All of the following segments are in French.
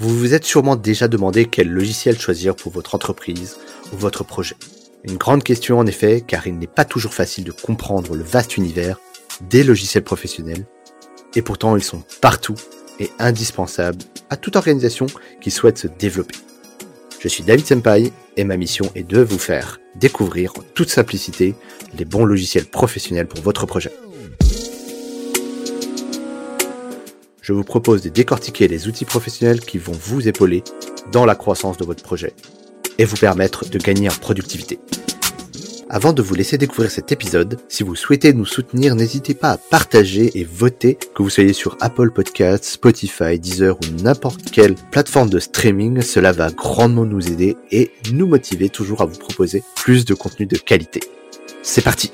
Vous vous êtes sûrement déjà demandé quel logiciel choisir pour votre entreprise ou votre projet. Une grande question en effet, car il n'est pas toujours facile de comprendre le vaste univers des logiciels professionnels, et pourtant ils sont partout et indispensables à toute organisation qui souhaite se développer. Je suis David Senpai et ma mission est de vous faire découvrir en toute simplicité les bons logiciels professionnels pour votre projet. Je vous propose de décortiquer les outils professionnels qui vont vous épauler dans la croissance de votre projet et vous permettre de gagner en productivité. Avant de vous laisser découvrir cet épisode, si vous souhaitez nous soutenir, n'hésitez pas à partager et voter, que vous soyez sur Apple Podcasts, Spotify, Deezer ou n'importe quelle plateforme de streaming. Cela va grandement nous aider et nous motiver toujours à vous proposer plus de contenu de qualité. C'est parti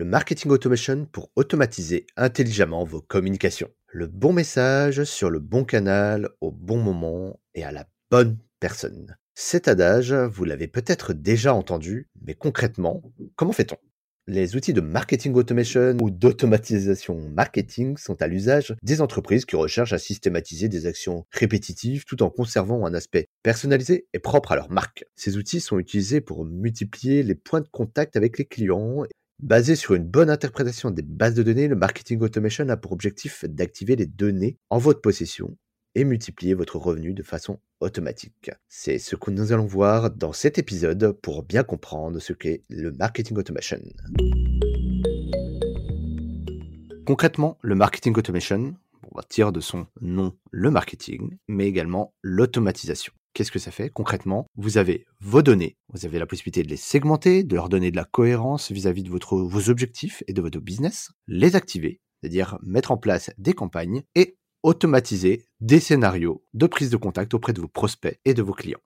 Le marketing automation pour automatiser intelligemment vos communications le bon message sur le bon canal au bon moment et à la bonne personne. Cet adage, vous l'avez peut-être déjà entendu, mais concrètement, comment fait-on? Les outils de marketing automation ou d'automatisation marketing sont à l'usage des entreprises qui recherchent à systématiser des actions répétitives tout en conservant un aspect personnalisé et propre à leur marque. Ces outils sont utilisés pour multiplier les points de contact avec les clients Basé sur une bonne interprétation des bases de données, le marketing automation a pour objectif d'activer les données en votre possession et multiplier votre revenu de façon automatique. C'est ce que nous allons voir dans cet épisode pour bien comprendre ce qu'est le marketing automation. Concrètement, le marketing automation, on va tirer de son nom le marketing, mais également l'automatisation. Qu'est-ce que ça fait concrètement? Vous avez vos données, vous avez la possibilité de les segmenter, de leur donner de la cohérence vis-à-vis de vos objectifs et de votre business, les activer, c'est-à-dire mettre en place des campagnes et automatiser des scénarios de prise de contact auprès de vos prospects et de vos clients.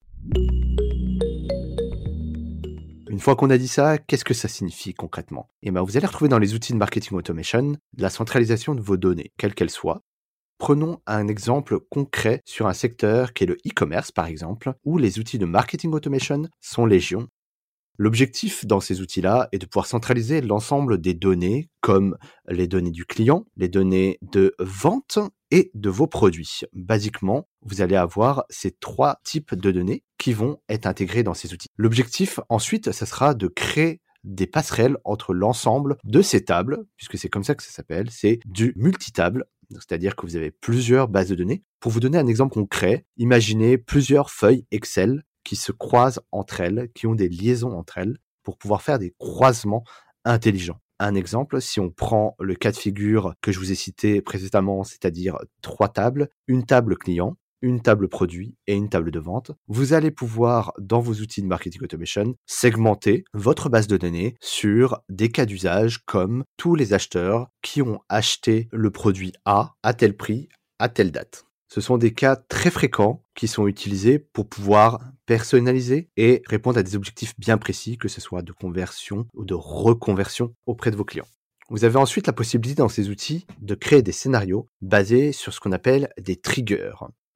Une fois qu'on a dit ça, qu'est-ce que ça signifie concrètement? Eh bien, vous allez retrouver dans les outils de marketing automation la centralisation de vos données, quelles qu'elles soient, Prenons un exemple concret sur un secteur qui est le e-commerce par exemple, où les outils de marketing automation sont légion. L'objectif dans ces outils-là est de pouvoir centraliser l'ensemble des données comme les données du client, les données de vente et de vos produits. Basiquement, vous allez avoir ces trois types de données qui vont être intégrés dans ces outils. L'objectif ensuite, ce sera de créer des passerelles entre l'ensemble de ces tables, puisque c'est comme ça que ça s'appelle, c'est du multitable, c'est-à-dire que vous avez plusieurs bases de données. Pour vous donner un exemple concret, imaginez plusieurs feuilles Excel qui se croisent entre elles, qui ont des liaisons entre elles, pour pouvoir faire des croisements intelligents. Un exemple, si on prend le cas de figure que je vous ai cité précédemment, c'est-à-dire trois tables, une table client, une table produit et une table de vente, vous allez pouvoir, dans vos outils de marketing automation, segmenter votre base de données sur des cas d'usage comme tous les acheteurs qui ont acheté le produit A à tel prix, à telle date. Ce sont des cas très fréquents qui sont utilisés pour pouvoir personnaliser et répondre à des objectifs bien précis, que ce soit de conversion ou de reconversion auprès de vos clients. Vous avez ensuite la possibilité dans ces outils de créer des scénarios basés sur ce qu'on appelle des triggers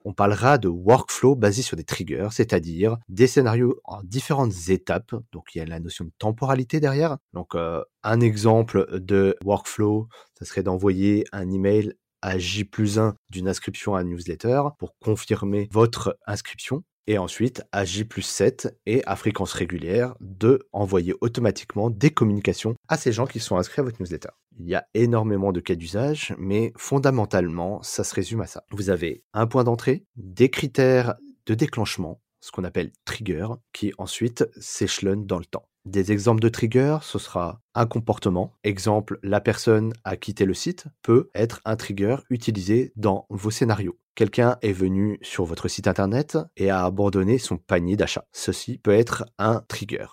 on parlera de workflow basé sur des triggers, c'est-à-dire des scénarios en différentes étapes. Donc il y a la notion de temporalité derrière. Donc euh, un exemple de workflow, ça serait d'envoyer un email à J plus 1 d'une inscription à un newsletter pour confirmer votre inscription et ensuite à J plus 7 et à fréquence régulière de envoyer automatiquement des communications à ces gens qui sont inscrits à votre newsletter. Il y a énormément de cas d'usage, mais fondamentalement, ça se résume à ça. Vous avez un point d'entrée, des critères de déclenchement, ce qu'on appelle trigger, qui ensuite s'échelonne dans le temps. Des exemples de trigger, ce sera un comportement. Exemple, la personne a quitté le site peut être un trigger utilisé dans vos scénarios. Quelqu'un est venu sur votre site internet et a abandonné son panier d'achat. Ceci peut être un trigger.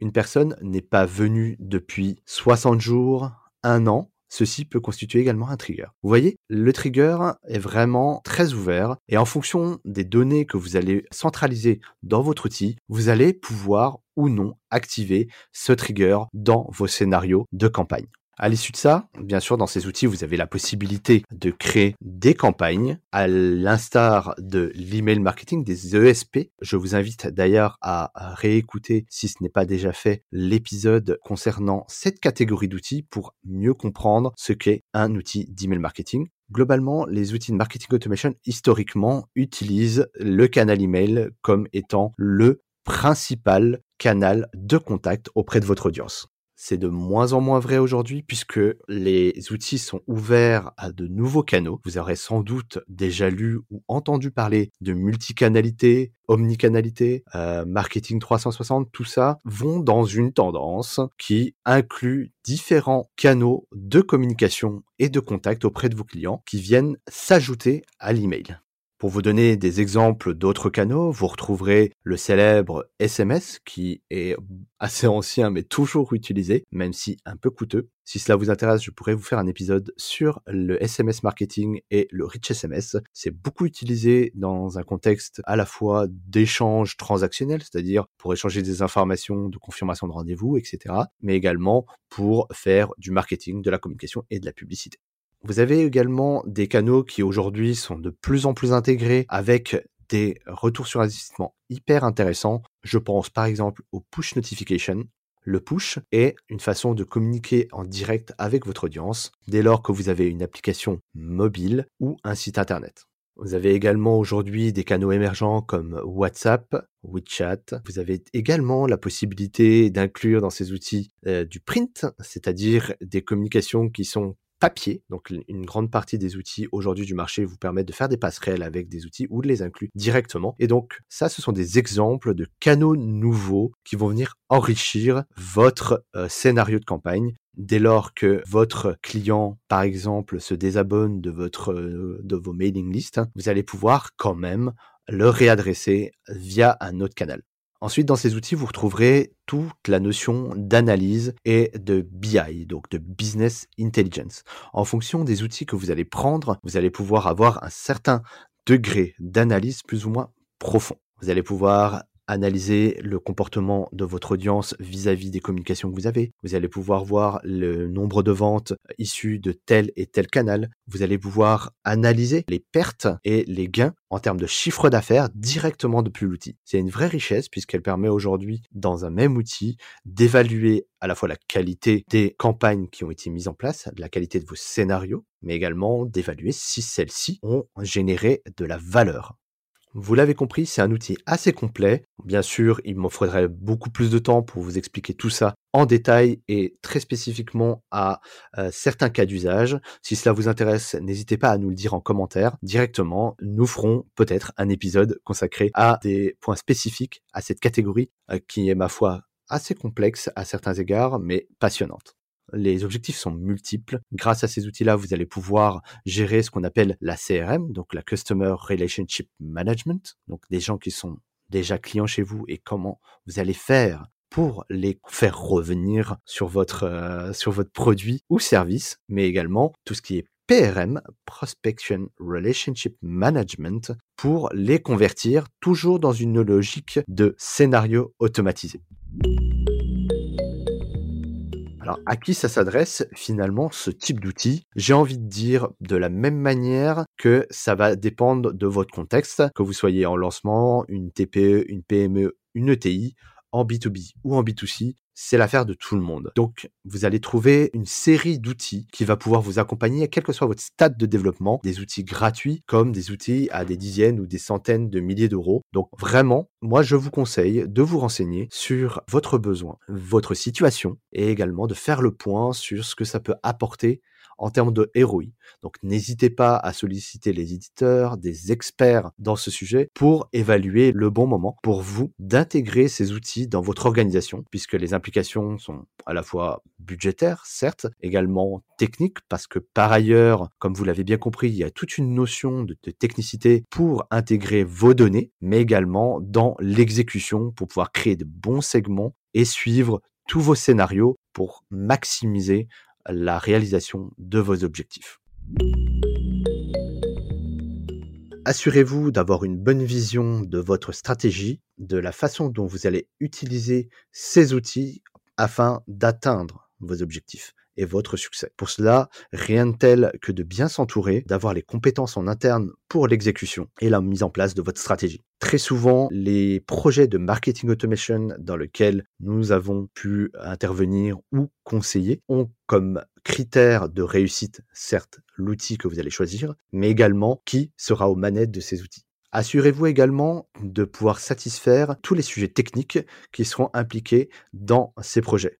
Une personne n'est pas venue depuis 60 jours, un an, ceci peut constituer également un trigger. Vous voyez, le trigger est vraiment très ouvert et en fonction des données que vous allez centraliser dans votre outil, vous allez pouvoir ou non activer ce trigger dans vos scénarios de campagne. À l'issue de ça, bien sûr, dans ces outils, vous avez la possibilité de créer des campagnes à l'instar de l'email marketing, des ESP. Je vous invite d'ailleurs à réécouter, si ce n'est pas déjà fait, l'épisode concernant cette catégorie d'outils pour mieux comprendre ce qu'est un outil d'email marketing. Globalement, les outils de marketing automation historiquement utilisent le canal email comme étant le principal canal de contact auprès de votre audience. C'est de moins en moins vrai aujourd'hui puisque les outils sont ouverts à de nouveaux canaux. Vous aurez sans doute déjà lu ou entendu parler de multicanalité, omnicanalité, euh, marketing 360, tout ça vont dans une tendance qui inclut différents canaux de communication et de contact auprès de vos clients qui viennent s'ajouter à l'email. Pour vous donner des exemples d'autres canaux, vous retrouverez le célèbre SMS qui est assez ancien mais toujours utilisé, même si un peu coûteux. Si cela vous intéresse, je pourrais vous faire un épisode sur le SMS marketing et le rich SMS. C'est beaucoup utilisé dans un contexte à la fois d'échange transactionnel, c'est-à-dire pour échanger des informations de confirmation de rendez-vous, etc., mais également pour faire du marketing, de la communication et de la publicité. Vous avez également des canaux qui aujourd'hui sont de plus en plus intégrés avec des retours sur investissement hyper intéressants. Je pense par exemple au push notification. Le push est une façon de communiquer en direct avec votre audience dès lors que vous avez une application mobile ou un site internet. Vous avez également aujourd'hui des canaux émergents comme WhatsApp, WeChat. Vous avez également la possibilité d'inclure dans ces outils euh, du print, c'est-à-dire des communications qui sont papier. Donc une grande partie des outils aujourd'hui du marché vous permettent de faire des passerelles avec des outils ou de les inclure directement. Et donc ça, ce sont des exemples de canaux nouveaux qui vont venir enrichir votre euh, scénario de campagne dès lors que votre client, par exemple, se désabonne de votre euh, de vos mailing lists, vous allez pouvoir quand même le réadresser via un autre canal. Ensuite, dans ces outils, vous retrouverez toute la notion d'analyse et de BI, donc de Business Intelligence. En fonction des outils que vous allez prendre, vous allez pouvoir avoir un certain degré d'analyse plus ou moins profond. Vous allez pouvoir analyser le comportement de votre audience vis-à-vis des communications que vous avez. Vous allez pouvoir voir le nombre de ventes issues de tel et tel canal. Vous allez pouvoir analyser les pertes et les gains en termes de chiffre d'affaires directement depuis l'outil. C'est une vraie richesse puisqu'elle permet aujourd'hui, dans un même outil, d'évaluer à la fois la qualité des campagnes qui ont été mises en place, la qualité de vos scénarios, mais également d'évaluer si celles-ci ont généré de la valeur. Vous l'avez compris, c'est un outil assez complet. Bien sûr, il me faudrait beaucoup plus de temps pour vous expliquer tout ça en détail et très spécifiquement à euh, certains cas d'usage. Si cela vous intéresse, n'hésitez pas à nous le dire en commentaire directement. Nous ferons peut-être un épisode consacré à des points spécifiques à cette catégorie euh, qui est, ma foi, assez complexe à certains égards, mais passionnante. Les objectifs sont multiples. Grâce à ces outils-là, vous allez pouvoir gérer ce qu'on appelle la CRM, donc la Customer Relationship Management, donc des gens qui sont déjà clients chez vous et comment vous allez faire pour les faire revenir sur votre euh, produit ou service, mais également tout ce qui est PRM, Prospection Relationship Management, pour les convertir toujours dans une logique de scénario automatisé. Alors, à qui ça s'adresse finalement ce type d'outil? J'ai envie de dire de la même manière que ça va dépendre de votre contexte, que vous soyez en lancement, une TPE, une PME, une ETI, en B2B ou en B2C, c'est l'affaire de tout le monde. Donc, vous allez trouver une série d'outils qui va pouvoir vous accompagner, quel que soit votre stade de développement, des outils gratuits comme des outils à des dizaines ou des centaines de milliers d'euros. Donc, vraiment, moi, je vous conseille de vous renseigner sur votre besoin, votre situation et également de faire le point sur ce que ça peut apporter en termes de ROI. Donc n'hésitez pas à solliciter les éditeurs, des experts dans ce sujet pour évaluer le bon moment pour vous d'intégrer ces outils dans votre organisation, puisque les sont à la fois budgétaires, certes, également techniques, parce que par ailleurs, comme vous l'avez bien compris, il y a toute une notion de technicité pour intégrer vos données, mais également dans l'exécution pour pouvoir créer de bons segments et suivre tous vos scénarios pour maximiser la réalisation de vos objectifs. Assurez-vous d'avoir une bonne vision de votre stratégie, de la façon dont vous allez utiliser ces outils afin d'atteindre vos objectifs. Et votre succès. Pour cela, rien de tel que de bien s'entourer, d'avoir les compétences en interne pour l'exécution et la mise en place de votre stratégie. Très souvent, les projets de marketing automation dans lesquels nous avons pu intervenir ou conseiller ont comme critère de réussite, certes, l'outil que vous allez choisir, mais également qui sera aux manettes de ces outils. Assurez-vous également de pouvoir satisfaire tous les sujets techniques qui seront impliqués dans ces projets.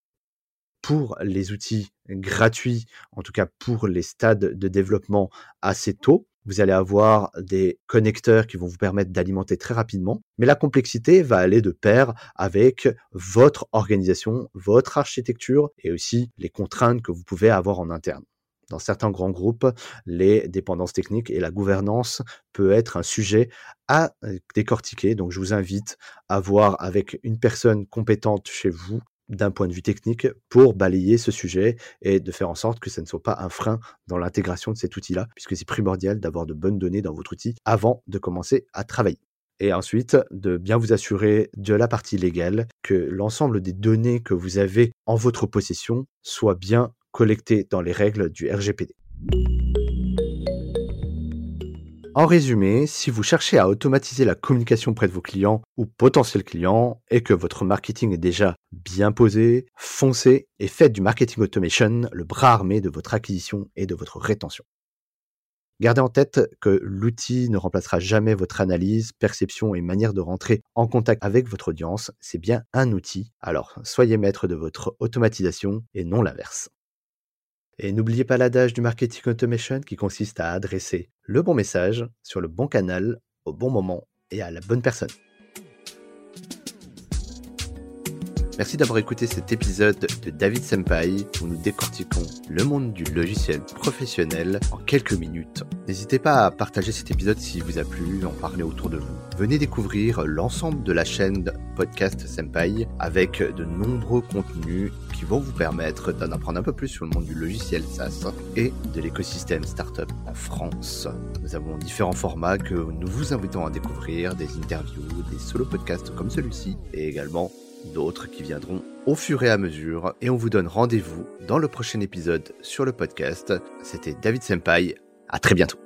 Pour les outils gratuits, en tout cas pour les stades de développement assez tôt, vous allez avoir des connecteurs qui vont vous permettre d'alimenter très rapidement, mais la complexité va aller de pair avec votre organisation, votre architecture et aussi les contraintes que vous pouvez avoir en interne. Dans certains grands groupes, les dépendances techniques et la gouvernance peut être un sujet à euh, décortiquer. Donc je vous invite à voir avec une personne compétente chez vous d'un point de vue technique pour balayer ce sujet et de faire en sorte que ça ne soit pas un frein dans l'intégration de cet outil-là, puisque c'est primordial d'avoir de bonnes données dans votre outil avant de commencer à travailler. Et ensuite, de bien vous assurer de la partie légale, que l'ensemble des données que vous avez en votre possession soient bien collectés dans les règles du RGPD. En résumé, si vous cherchez à automatiser la communication près de vos clients ou potentiels clients et que votre marketing est déjà bien posé, foncez et faites du marketing automation le bras armé de votre acquisition et de votre rétention. Gardez en tête que l'outil ne remplacera jamais votre analyse, perception et manière de rentrer en contact avec votre audience. C'est bien un outil. Alors, soyez maître de votre automatisation et non l'inverse. Et n'oubliez pas l'adage du marketing automation qui consiste à adresser le bon message sur le bon canal au bon moment et à la bonne personne. Merci d'avoir écouté cet épisode de David Senpai où nous décortiquons le monde du logiciel professionnel en quelques minutes. N'hésitez pas à partager cet épisode s'il vous a plu, en parler autour de vous. Venez découvrir l'ensemble de la chaîne Podcast Senpai avec de nombreux contenus qui vont vous permettre d'en apprendre un peu plus sur le monde du logiciel SaaS et de l'écosystème startup en France. Nous avons différents formats que nous vous invitons à découvrir, des interviews, des solo podcasts comme celui-ci et également d'autres qui viendront au fur et à mesure. Et on vous donne rendez-vous dans le prochain épisode sur le podcast. C'était David Senpai. À très bientôt.